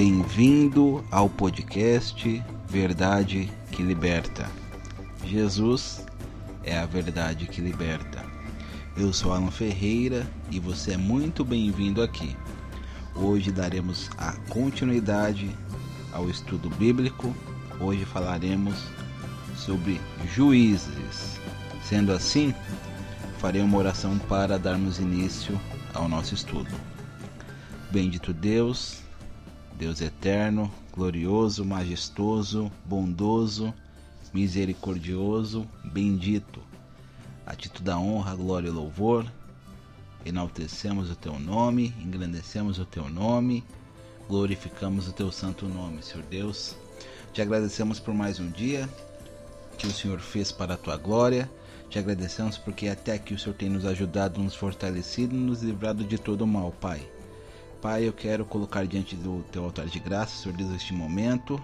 Bem-vindo ao podcast Verdade que Liberta. Jesus é a verdade que liberta. Eu sou Alan Ferreira e você é muito bem-vindo aqui. Hoje daremos a continuidade ao estudo bíblico. Hoje falaremos sobre juízes. Sendo assim, farei uma oração para darmos início ao nosso estudo. Bendito Deus, Deus eterno, glorioso, majestoso, bondoso, misericordioso, bendito. A título da honra, glória e louvor, enaltecemos o teu nome, engrandecemos o teu nome, glorificamos o teu santo nome, Senhor Deus. Te agradecemos por mais um dia que o Senhor fez para a tua glória. Te agradecemos porque até aqui o Senhor tem nos ajudado, nos fortalecido nos livrado de todo o mal, Pai. Pai, eu quero colocar diante do teu altar de graça, Senhor Deus, este momento.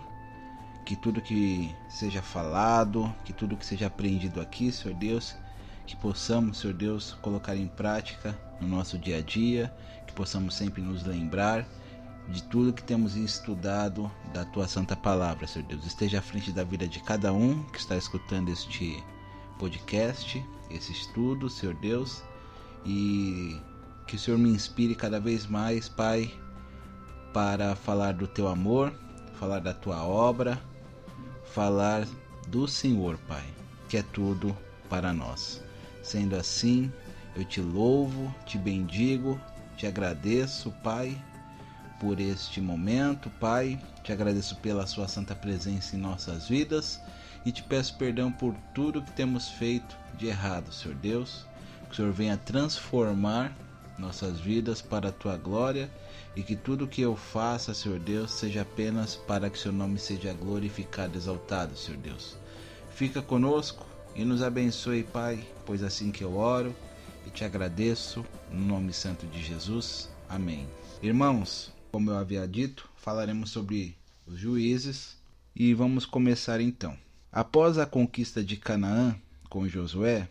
Que tudo que seja falado, que tudo que seja aprendido aqui, Senhor Deus, que possamos, Senhor Deus, colocar em prática no nosso dia a dia, que possamos sempre nos lembrar de tudo que temos estudado da tua santa palavra, Senhor Deus. Esteja à frente da vida de cada um que está escutando este podcast, esse estudo, Senhor Deus, e que o Senhor me inspire cada vez mais, Pai, para falar do teu amor, falar da tua obra, falar do Senhor, Pai, que é tudo para nós. Sendo assim, eu te louvo, te bendigo, te agradeço, Pai, por este momento, Pai. Te agradeço pela Sua santa presença em nossas vidas e te peço perdão por tudo que temos feito de errado, Senhor Deus. Que o Senhor venha transformar nossas vidas para a tua glória e que tudo que eu faça, Senhor Deus, seja apenas para que seu nome seja glorificado, exaltado, Senhor Deus. Fica conosco e nos abençoe, Pai, pois assim que eu oro e te agradeço no nome santo de Jesus. Amém. Irmãos, como eu havia dito, falaremos sobre os juízes e vamos começar então. Após a conquista de Canaã com Josué,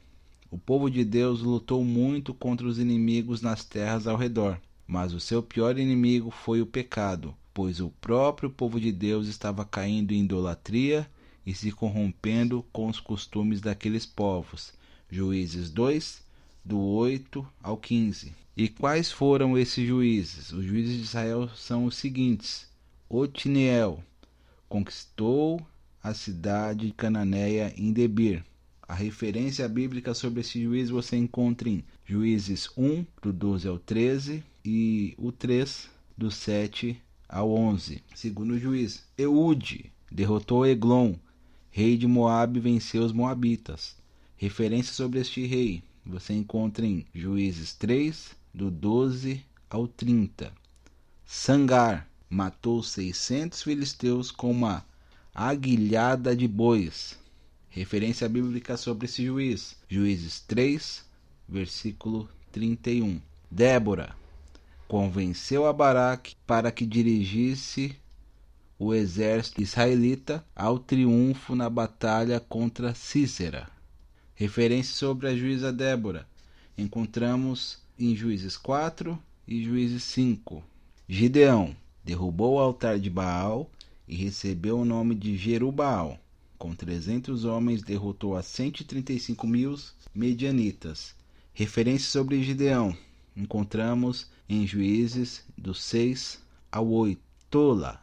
o povo de Deus lutou muito contra os inimigos nas terras ao redor, mas o seu pior inimigo foi o pecado, pois o próprio povo de Deus estava caindo em idolatria e se corrompendo com os costumes daqueles povos. Juízes 2, do 8 ao 15. E quais foram esses juízes? Os juízes de Israel são os seguintes: Otiniel conquistou a cidade de Cananeia em Debir. A referência bíblica sobre esse juiz você encontra em Juízes 1, do 12 ao 13, e o 3, do 7 ao 11. Segundo juiz, Eude derrotou Eglon, rei de Moabe, venceu os moabitas. Referência sobre este rei você encontra em Juízes 3, do 12 ao 30. Sangar matou 600 filisteus com uma aguilhada de bois. Referência bíblica sobre esse juiz. Juízes 3, versículo 31. Débora convenceu a Baraque para que dirigisse o exército israelita ao triunfo na batalha contra Cícera. Referência sobre a juíza Débora. Encontramos em Juízes 4 e Juízes 5. Gideão derrubou o altar de Baal e recebeu o nome de Jerubaal com 300 homens, derrotou a 135 mil medianitas. Referência sobre Gideão encontramos em Juízes do 6 ao 8. Tola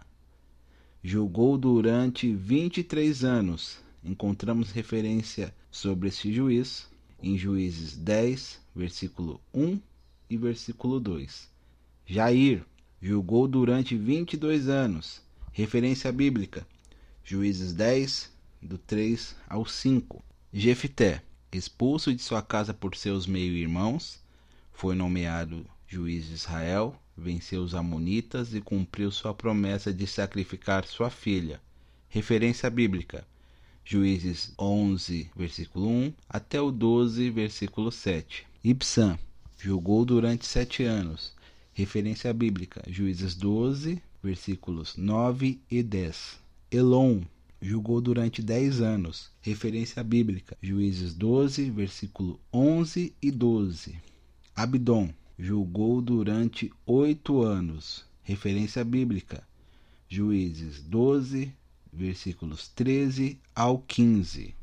julgou durante 23 anos. Encontramos referência sobre esse juiz em Juízes 10, versículo 1 e versículo 2. Jair julgou durante 22 anos. Referência bíblica. Juízes 10, do 3 ao 5. Jefté, expulso de sua casa por seus meio-irmãos, foi nomeado juiz de Israel, venceu os amonitas e cumpriu sua promessa de sacrificar sua filha. Referência bíblica: Juízes 11, versículo 1 até o 12, versículo 7. Ibsam julgou durante sete anos. Referência bíblica: Juízes 12, versículos 9 e 10. Elon julgou durante dez anos. Referência bíblica, Juízes 12, versículo 11 e 12. Abdom julgou durante oito anos. Referência bíblica, Juízes 12, versículos 13 ao 15.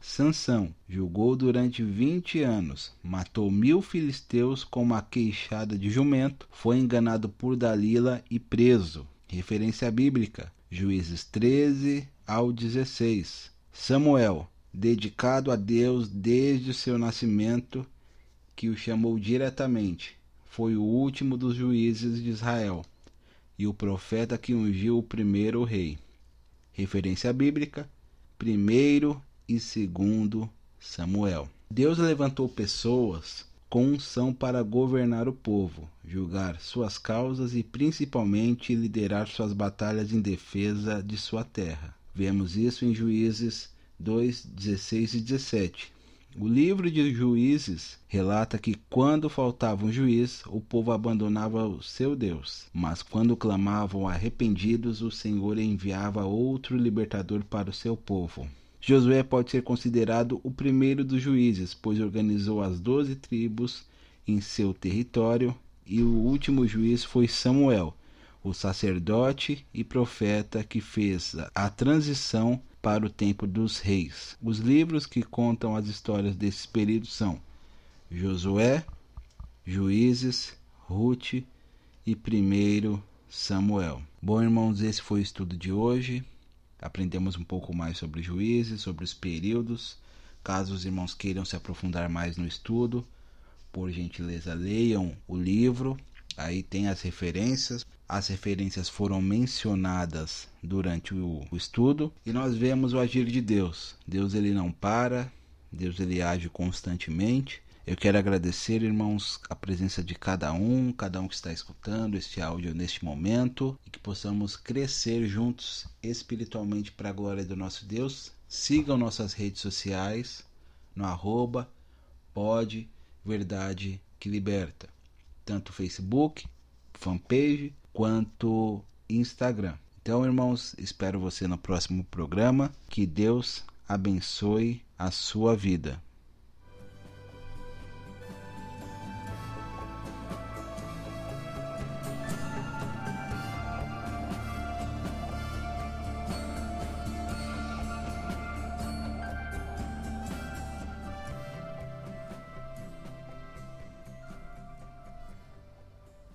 Sansão julgou durante vinte anos, matou mil filisteus com uma queixada de jumento, foi enganado por Dalila e preso. Referência bíblica: Juízes 13 ao 16. Samuel, dedicado a Deus desde o seu nascimento, que o chamou diretamente, foi o último dos juízes de Israel e o profeta que ungiu o primeiro rei. Referência bíblica: primeiro e segundo Samuel. Deus levantou pessoas com unção para governar o povo, julgar suas causas e principalmente liderar suas batalhas em defesa de sua terra. Vemos isso em Juízes 2, 16 e 17. O livro de Juízes relata que quando faltava um juiz, o povo abandonava o seu Deus, mas quando clamavam arrependidos, o Senhor enviava outro libertador para o seu povo. Josué pode ser considerado o primeiro dos juízes, pois organizou as doze tribos em seu território, e o último juiz foi Samuel, o sacerdote e profeta que fez a transição para o tempo dos reis. Os livros que contam as histórias desses períodos são Josué, Juízes, Ruth e 1 Samuel. Bom, irmãos, esse foi o estudo de hoje. Aprendemos um pouco mais sobre juízes, sobre os períodos. Caso os irmãos queiram se aprofundar mais no estudo, por gentileza, leiam o livro. Aí tem as referências as referências foram mencionadas durante o, o, estudo e nós vemos o agir de Deus. Deus ele não para, Deus ele age constantemente. Eu quero agradecer, irmãos, a presença de cada um, cada um que está escutando este áudio neste momento e que possamos crescer juntos espiritualmente para a glória do nosso Deus. Sigam nossas redes sociais no arroba pode verdade que liberta, tanto Facebook, fanpage quanto Instagram. Então, irmãos, espero você no próximo programa. Que Deus abençoe a sua vida.